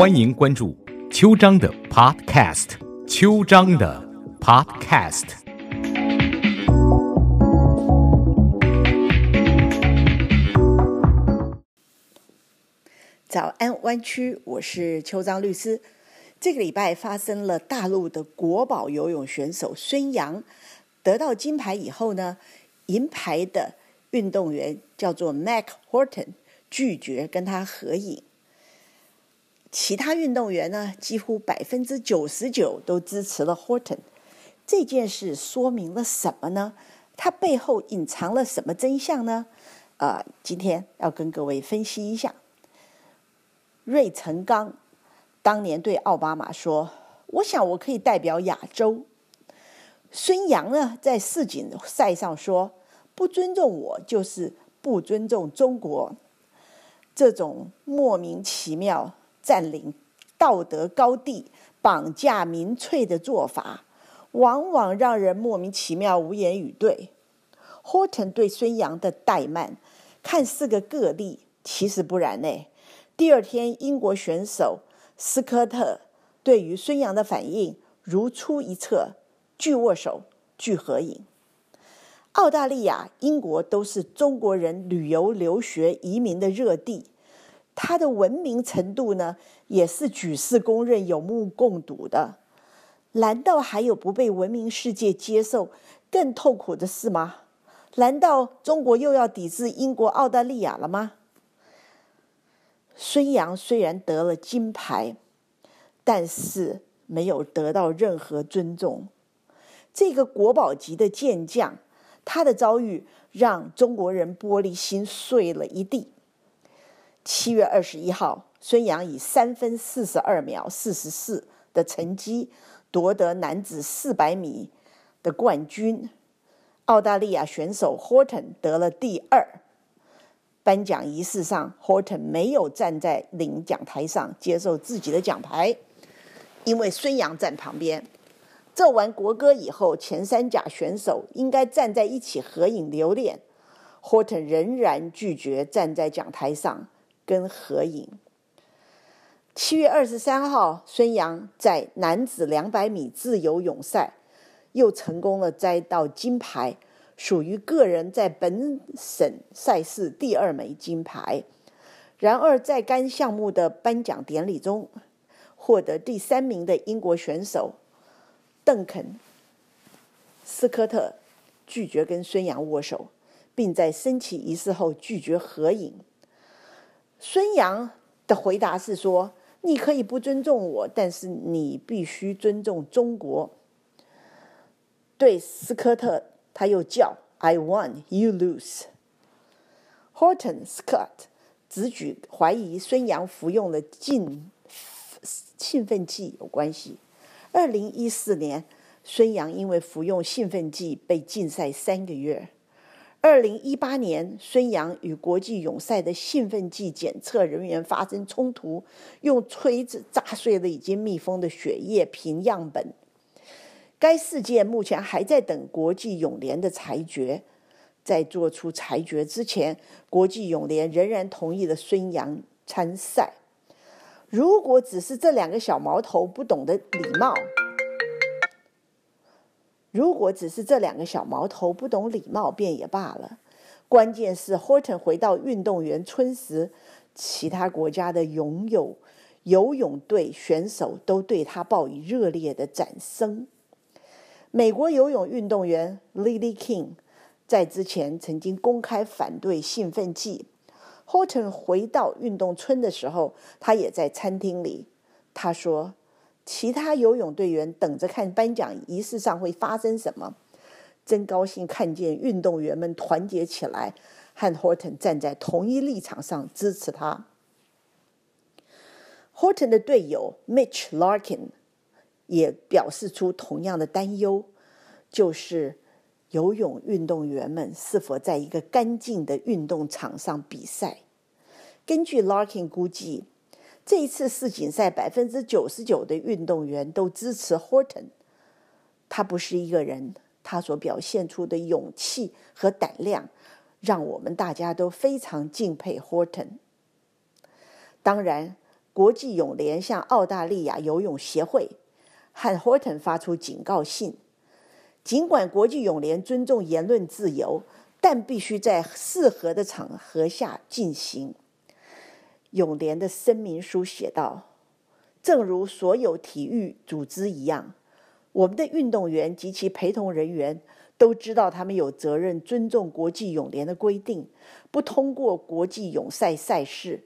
欢迎关注秋章的 Podcast，秋章的 Podcast。早安，湾区，我是邱章律师。这个礼拜发生了大陆的国宝游泳选手孙杨得到金牌以后呢，银牌的运动员叫做 Mac Horton 拒绝跟他合影。其他运动员呢，几乎百分之九十九都支持了 Horton。这件事说明了什么呢？它背后隐藏了什么真相呢？啊，今天要跟各位分析一下。芮成钢当年对奥巴马说：“我想我可以代表亚洲。”孙杨呢，在世锦赛上说：“不尊重我，就是不尊重中国。”这种莫名其妙。占领道德高地、绑架民粹的做法，往往让人莫名其妙、无言以对。Horton 对孙杨的怠慢，看似个个例，其实不然呢。第二天，英国选手斯科特对于孙杨的反应如出一辙，拒握手、拒合影。澳大利亚、英国都是中国人旅游、留学、移民的热地。他的文明程度呢，也是举世公认、有目共睹的。难道还有不被文明世界接受、更痛苦的事吗？难道中国又要抵制英国、澳大利亚了吗？孙杨虽然得了金牌，但是没有得到任何尊重。这个国宝级的健将，他的遭遇让中国人玻璃心碎了一地。七月二十一号，孙杨以三分四十二秒四十四的成绩夺得男子四百米的冠军。澳大利亚选手 Horton 得了第二。颁奖仪式上，Horton 没有站在领奖台上接受自己的奖牌，因为孙杨站旁边。奏完国歌以后，前三甲选手应该站在一起合影留念。Horton 仍然拒绝站在讲台上。跟合影。七月二十三号，孙杨在男子两百米自由泳赛又成功了摘到金牌，属于个人在本省赛事第二枚金牌。然而，在该项目的颁奖典礼中，获得第三名的英国选手邓肯·斯科特拒绝跟孙杨握手，并在升旗仪式后拒绝合影。孙杨的回答是说：“你可以不尊重我，但是你必须尊重中国。”对斯科特，他又叫 “I won, you lose”。Horton Scott 直举怀疑孙杨服用了禁兴奋剂有关系。二零一四年，孙杨因为服用兴奋剂被禁赛三个月。二零一八年，孙杨与国际泳赛的兴奋剂检测人员发生冲突，用锤子砸碎了已经密封的血液瓶样本。该事件目前还在等国际泳联的裁决。在做出裁决之前，国际泳联仍然同意了孙杨参赛。如果只是这两个小毛头不懂得礼貌。如果只是这两个小毛头不懂礼貌，便也罢了。关键是 Horton 回到运动员村时，其他国家的泳友、游泳队选手都对他报以热烈的掌声。美国游泳运动员 Lily King 在之前曾经公开反对兴奋剂。Horton 回到运动村的时候，他也在餐厅里。他说。其他游泳队员等着看颁奖仪式上会发生什么，真高兴看见运动员们团结起来，和 Horton 站在同一立场上支持他。Horton 的队友 Mitch Larkin 也表示出同样的担忧，就是游泳运动员们是否在一个干净的运动场上比赛。根据 Larkin 估计。这一次世锦赛，百分之九十九的运动员都支持 Horton。他不是一个人，他所表现出的勇气和胆量，让我们大家都非常敬佩 Horton。当然，国际泳联向澳大利亚游泳协会和 Horton 发出警告信。尽管国际泳联尊重言论自由，但必须在适合的场合下进行。泳联的声明书写道：“正如所有体育组织一样，我们的运动员及其陪同人员都知道，他们有责任尊重国际泳联的规定，不通过国际泳赛赛事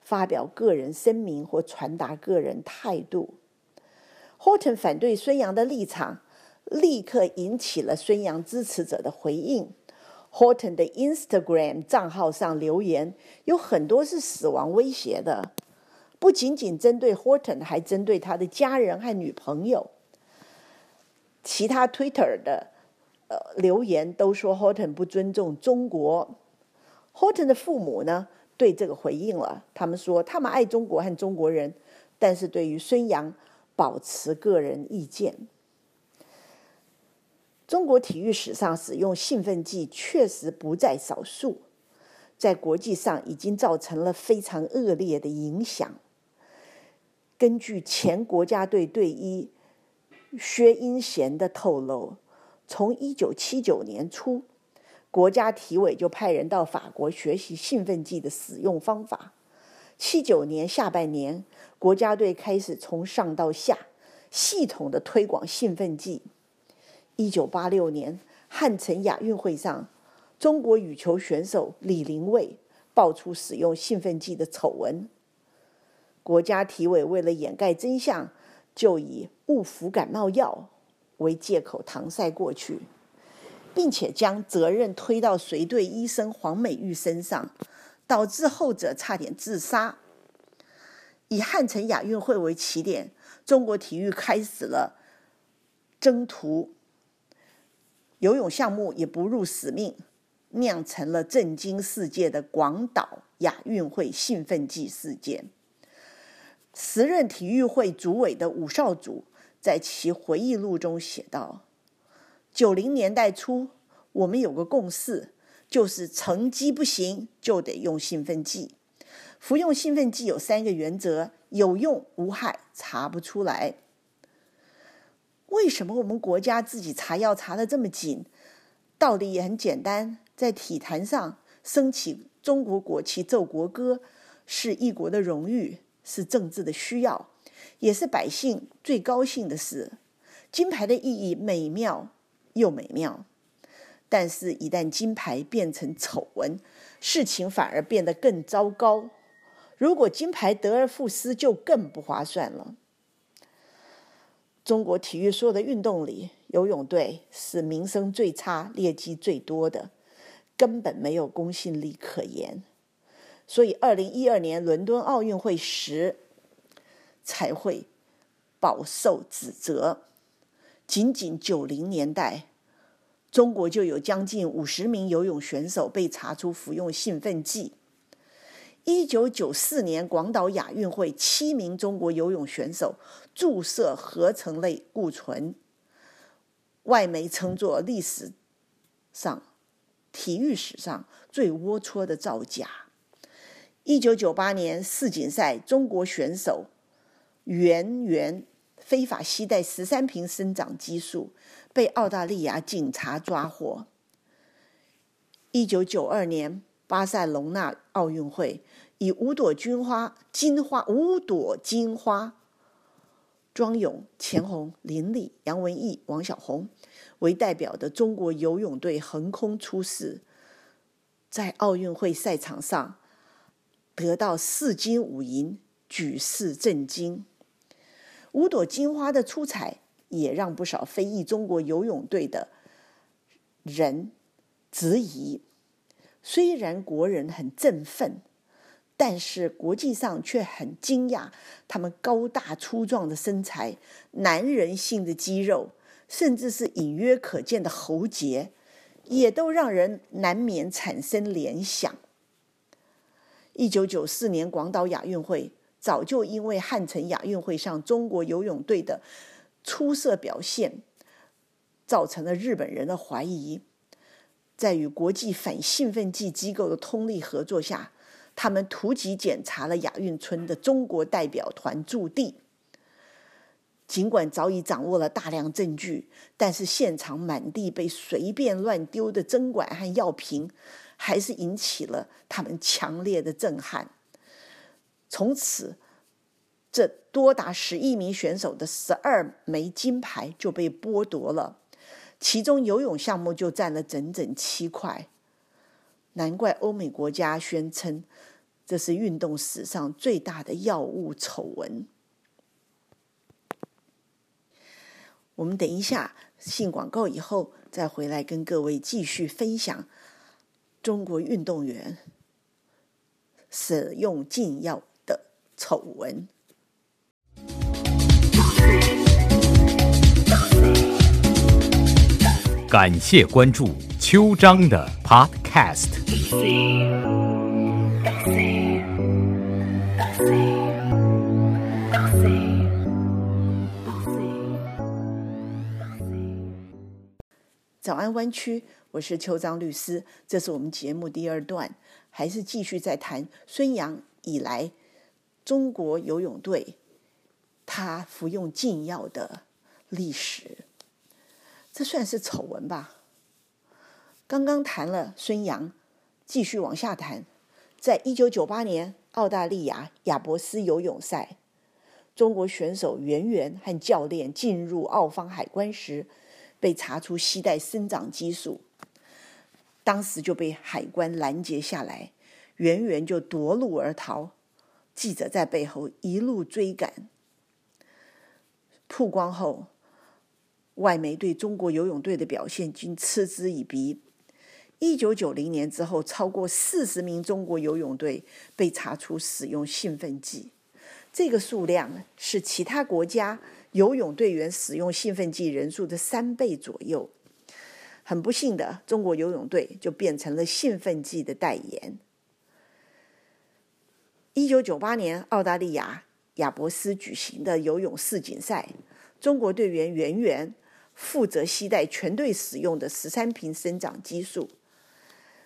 发表个人声明或传达个人态度。” Horton 反对孙杨的立场。立刻引起了孙杨支持者的回应。Horton 的 Instagram 账号上留言有很多是死亡威胁的，不仅仅针对 Horton，还针对他的家人和女朋友。其他 Twitter 的呃留言都说 Horton 不尊重中国。Horton 的父母呢对这个回应了，他们说他们爱中国和中国人，但是对于孙杨保持个人意见。中国体育史上使用兴奋剂确实不在少数，在国际上已经造成了非常恶劣的影响。根据前国家队队医薛英贤的透露，从一九七九年初，国家体委就派人到法国学习兴奋剂的使用方法。七九年下半年，国家队开始从上到下系统的推广兴奋剂。一九八六年汉城亚运会上，中国羽球选手李玲蔚爆出使用兴奋剂的丑闻。国家体委为了掩盖真相，就以误服感冒药为借口搪塞过去，并且将责任推到随队医生黄美玉身上，导致后者差点自杀。以汉城亚运会为起点，中国体育开始了征途。游泳项目也不辱使命，酿成了震惊世界的广岛亚运会兴奋剂事件。时任体育会主委的武少祖在其回忆录中写道：“九零年代初，我们有个共识，就是成绩不行就得用兴奋剂。服用兴奋剂有三个原则：有用、无害、查不出来。”为什么我们国家自己查药查的这么紧？道理也很简单，在体坛上升起中国国旗、奏国歌，是一国的荣誉，是政治的需要，也是百姓最高兴的事。金牌的意义美妙又美妙，但是，一旦金牌变成丑闻，事情反而变得更糟糕。如果金牌得而复失，就更不划算了。中国体育所有的运动里，游泳队是名声最差、劣迹最多的，根本没有公信力可言。所以，二零一二年伦敦奥运会时才会饱受指责。仅仅九零年代，中国就有将近五十名游泳选手被查出服用兴奋剂。一九九四年广岛亚运会，七名中国游泳选手注射合成类固醇，外媒称作历史上、体育史上最龌龊的造假。一九九八年世锦赛，中国选手袁元非法携带十三瓶生长激素，被澳大利亚警察抓获。一九九二年。巴塞隆纳奥运会以五朵金花、金花五朵金花庄勇钱红、林丽、杨文艺、王小红为代表的中国游泳队横空出世，在奥运会赛场上得到四金五银，举世震惊。五朵金花的出彩，也让不少非裔中国游泳队的人质疑。虽然国人很振奋，但是国际上却很惊讶。他们高大粗壮的身材、男人性的肌肉，甚至是隐约可见的喉结，也都让人难免产生联想。一九九四年广岛亚运会，早就因为汉城亚运会上中国游泳队的出色表现，造成了日本人的怀疑。在与国际反兴奋剂机构的通力合作下，他们突击检查了亚运村的中国代表团驻地。尽管早已掌握了大量证据，但是现场满地被随便乱丢的针管和药瓶，还是引起了他们强烈的震撼。从此，这多达十亿名选手的十二枚金牌就被剥夺了，其中游泳项目就占了整整七块。难怪欧美国家宣称这是运动史上最大的药物丑闻。我们等一下信广告以后，再回来跟各位继续分享中国运动员使用禁药的丑闻。感谢关注秋章的 Podcast。早安，湾区，我是邱章律师。这是我们节目第二段，还是继续在谈孙杨以来中国游泳队他服用禁药的历史。这算是丑闻吧？刚刚谈了孙杨，继续往下谈。在一九九八年澳大利亚亚伯斯游泳赛，中国选手袁袁和教练进入澳方海关时。被查出携带生长激素，当时就被海关拦截下来，远远就夺路而逃。记者在背后一路追赶。曝光后，外媒对中国游泳队的表现均嗤之以鼻。一九九零年之后，超过四十名中国游泳队被查出使用兴奋剂，这个数量是其他国家。游泳队员使用兴奋剂人数的三倍左右，很不幸的，中国游泳队就变成了兴奋剂的代言。一九九八年澳大利亚亚伯斯举行的游泳世锦赛，中国队员袁袁负责携带全队使用的十三瓶生长激素，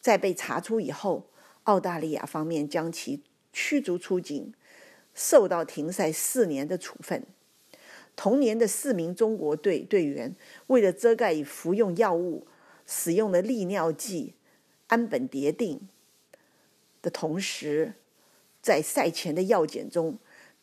在被查出以后，澳大利亚方面将其驱逐出境，受到停赛四年的处分。同年的四名中国队队员，为了遮盖已服用药物、使用了利尿剂氨苯蝶啶的同时，在赛前的药检中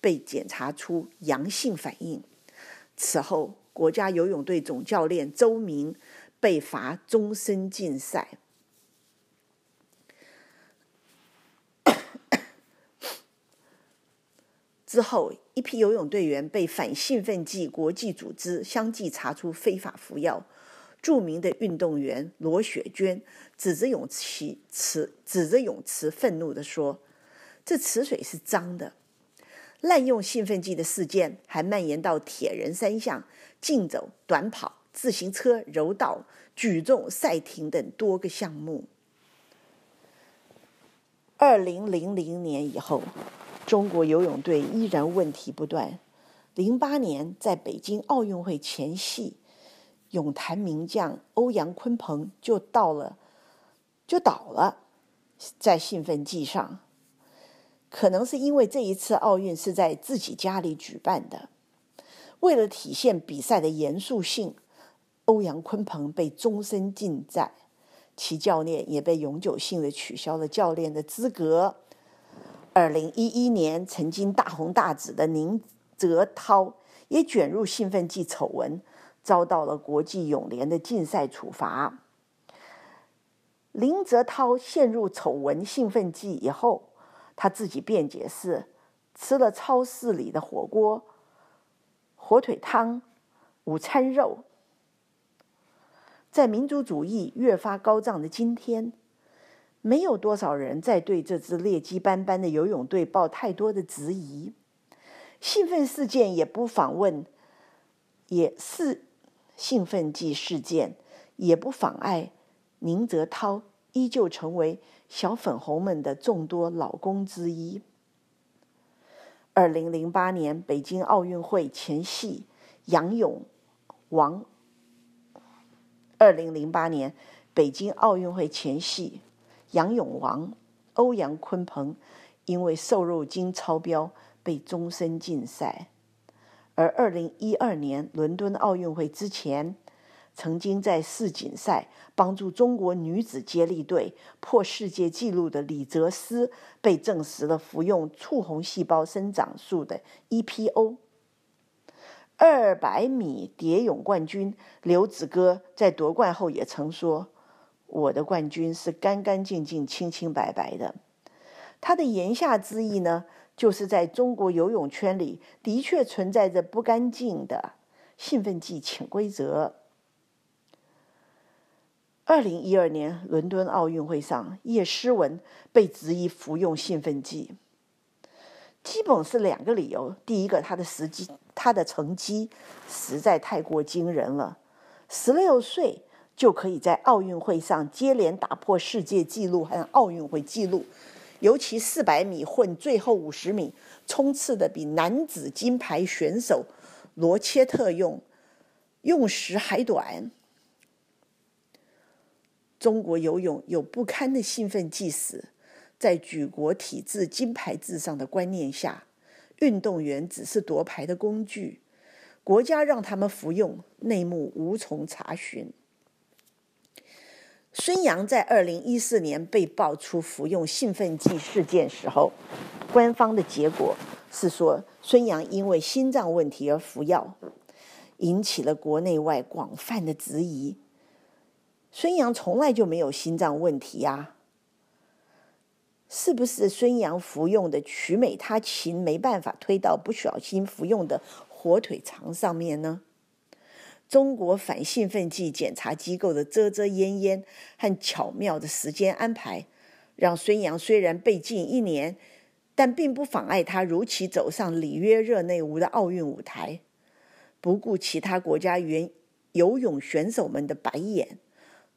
被检查出阳性反应。此后，国家游泳队总教练周明被罚终身禁赛。之后，一批游泳队员被反兴奋剂国际组织相继查出非法服药。著名的运动员罗雪娟指着泳池，指着泳池愤怒地说：“这池水是脏的。”滥用兴奋剂的事件还蔓延到铁人三项、竞走、短跑、自行车、柔道、举重、赛艇等多个项目。二零零零年以后。中国游泳队依然问题不断。零八年在北京奥运会前夕，泳坛名将欧阳鲲鹏就到了，就倒了，在兴奋剂上。可能是因为这一次奥运是在自己家里举办的，为了体现比赛的严肃性，欧阳鲲鹏被终身禁赛，其教练也被永久性的取消了教练的资格。二零一一年，曾经大红大紫的宁泽涛也卷入兴奋剂丑闻，遭到了国际泳联的禁赛处罚。林泽涛陷入丑闻兴奋剂以后，他自己辩解是吃了超市里的火锅、火腿汤、午餐肉。在民族主义越发高涨的今天。没有多少人在对这支劣迹斑斑的游泳队抱太多的质疑，兴奋事件也不访问，也是兴奋剂事件，也不妨碍宁泽涛依旧成为小粉红们的众多老公之一。二零零八年北京奥运会前夕，杨勇王。二零零八年北京奥运会前夕。杨永王欧阳坤鹏因为瘦肉精超标被终身禁赛。而二零一二年伦敦奥运会之前，曾经在世锦赛帮助中国女子接力队破世界纪录的李泽思，被证实了服用促红细胞生长素的 EPO。二百米蝶泳冠军刘子歌在夺冠后也曾说：“我的冠军是干干净净、清清白白的。”他的言下之意呢？就是在中国游泳圈里，的确存在着不干净的兴奋剂潜规则。二零一二年伦敦奥运会上，叶诗文被质疑服用兴奋剂，基本是两个理由：第一个，他的时机，他的成绩实在太过惊人了，十六岁就可以在奥运会上接连打破世界纪录和奥运会纪录。尤其四百米混最后五十米冲刺的比男子金牌选手罗切特用用时还短。中国游泳有不堪的兴奋剂史，在举国体制金牌至上的观念下，运动员只是夺牌的工具，国家让他们服用，内幕无从查询。孙杨在二零一四年被爆出服用兴奋剂事件时候，官方的结果是说孙杨因为心脏问题而服药，引起了国内外广泛的质疑。孙杨从来就没有心脏问题呀，是不是孙杨服用的曲美他嗪没办法推到不小心服用的火腿肠上面呢？中国反兴奋剂检查机构的遮遮掩掩和巧妙的时间安排，让孙杨虽然被禁一年，但并不妨碍他如期走上里约热内卢的奥运舞台，不顾其他国家原游泳选手们的白眼，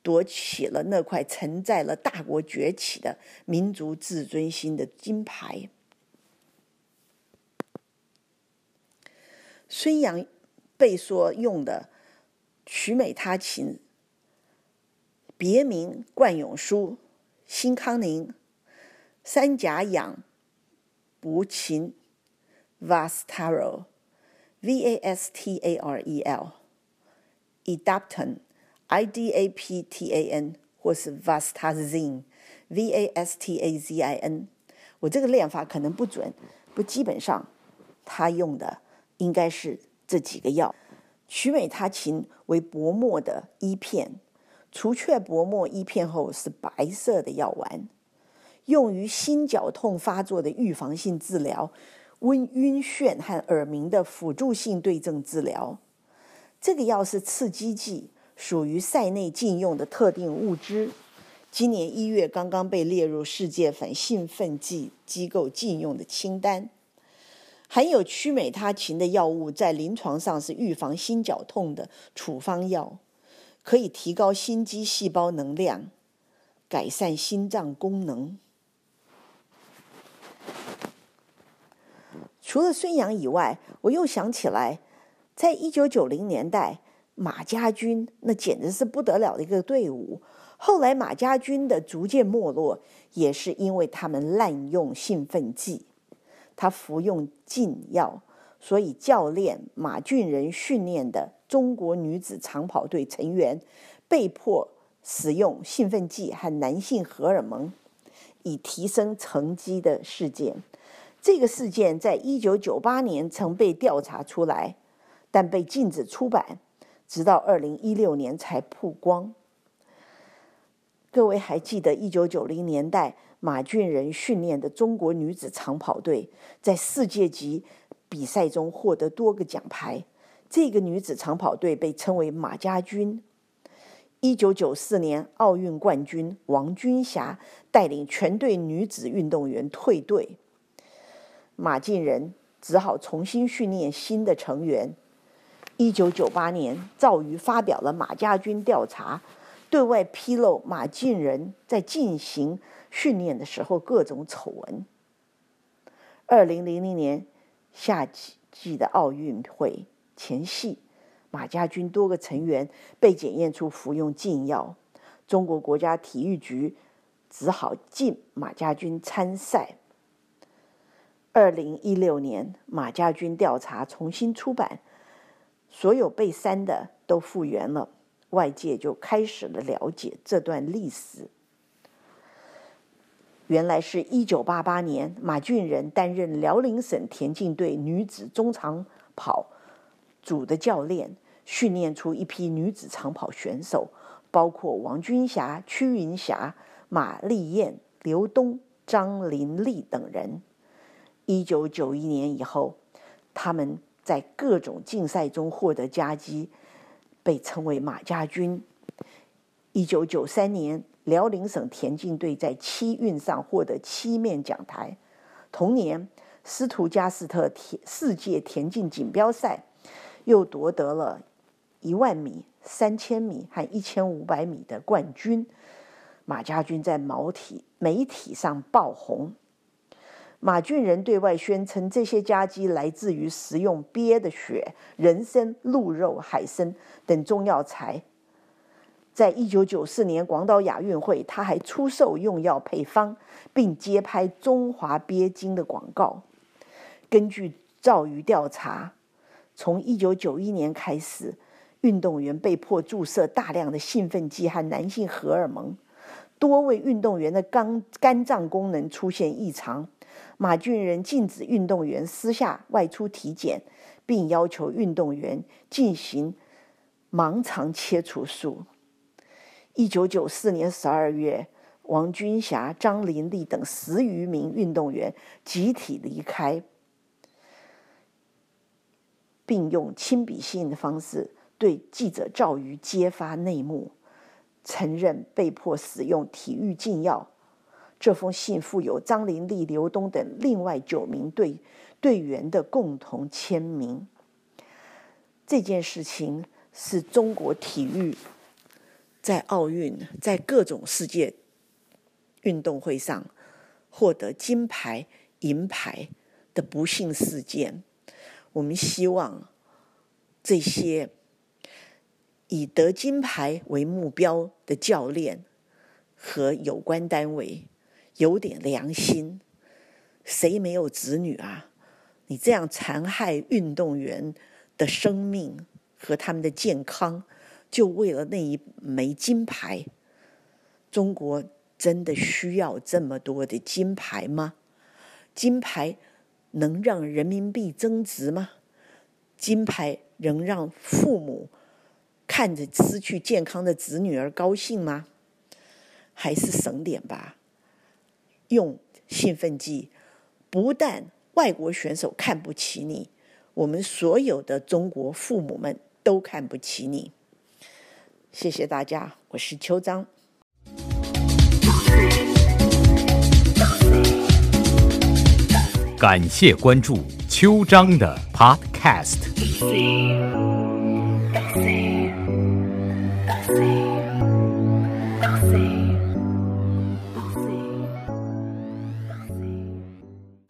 夺起了那块承载了大国崛起的民族自尊心的金牌。孙杨被说用的。曲美他嗪，别名冠永舒、新康宁、三甲氧呋嗪 （Vastarel），V-A-S-T-A-R-E-L，Idaptan，I-D-A-P-T-A-N，或是 Vastazin、Vastazin。我这个练法可能不准，不，基本上他用的应该是这几个药。曲美他嗪为薄膜的一片，除却薄膜一片后是白色的药丸，用于心绞痛发作的预防性治疗、温晕眩和耳鸣的辅助性对症治疗。这个药是刺激剂，属于赛内禁用的特定物质。今年一月刚刚被列入世界反兴奋剂机构禁用的清单。含有曲美他嗪的药物在临床上是预防心绞痛的处方药，可以提高心肌细胞能量，改善心脏功能。除了孙杨以外，我又想起来，在一九九零年代，马家军那简直是不得了的一个队伍。后来马家军的逐渐没落，也是因为他们滥用兴奋剂。他服用禁药，所以教练马俊仁训练的中国女子长跑队成员被迫使用兴奋剂和男性荷尔蒙以提升成绩的事件。这个事件在一九九八年曾被调查出来，但被禁止出版，直到二零一六年才曝光。各位还记得一九九零年代？马俊仁训练的中国女子长跑队在世界级比赛中获得多个奖牌。这个女子长跑队被称为“马家军”。一九九四年奥运冠军王军霞带领全队女子运动员退队，马俊仁只好重新训练新的成员。一九九八年，赵瑜发表了马家军调查，对外披露马俊仁在进行。训练的时候各种丑闻。二零零零年夏季季的奥运会前夕，马家军多个成员被检验出服用禁药。中国国家体育局只好禁马家军参赛。二零一六年，马家军调查重新出版，所有被删的都复原了，外界就开始了了解这段历史。原来是一九八八年，马俊仁担任辽宁省田径队女子中长跑组的教练，训练出一批女子长跑选手，包括王军霞、屈云霞、马丽燕、刘东、张林丽等人。一九九一年以后，他们在各种竞赛中获得佳绩，被称为“马家军”。一九九三年，辽宁省田径队在七运上获得七面奖牌。同年，斯图加斯特田世界田径锦标赛又夺得了一万米、三千米和一千五百米的冠军。马家军在毛体媒体上爆红。马俊仁对外宣称，这些佳绩来自于食用鳖的血、人参、鹿肉、海参等中药材。在一九九四年广岛亚运会，他还出售用药配方，并接拍中华鳖精的广告。根据赵瑜调查，从一九九一年开始，运动员被迫注射大量的兴奋剂和男性荷尔蒙，多位运动员的肝肝脏功能出现异常。马俊仁禁止运动员私下外出体检，并要求运动员进行盲肠切除术。一九九四年十二月，王军霞、张林丽等十余名运动员集体离开，并用亲笔信的方式对记者赵瑜揭发内幕，承认被迫使用体育禁药。这封信附有张林丽、刘东等另外九名队队员的共同签名。这件事情是中国体育在奥运、在各种世界运动会上获得金牌、银牌的不幸事件。我们希望这些以得金牌为目标的教练和有关单位。有点良心，谁没有子女啊？你这样残害运动员的生命和他们的健康，就为了那一枚金牌？中国真的需要这么多的金牌吗？金牌能让人民币增值吗？金牌能让父母看着失去健康的子女而高兴吗？还是省点吧。用兴奋剂，不但外国选手看不起你，我们所有的中国父母们都看不起你。谢谢大家，我是邱章。感谢关注秋章的 Podcast。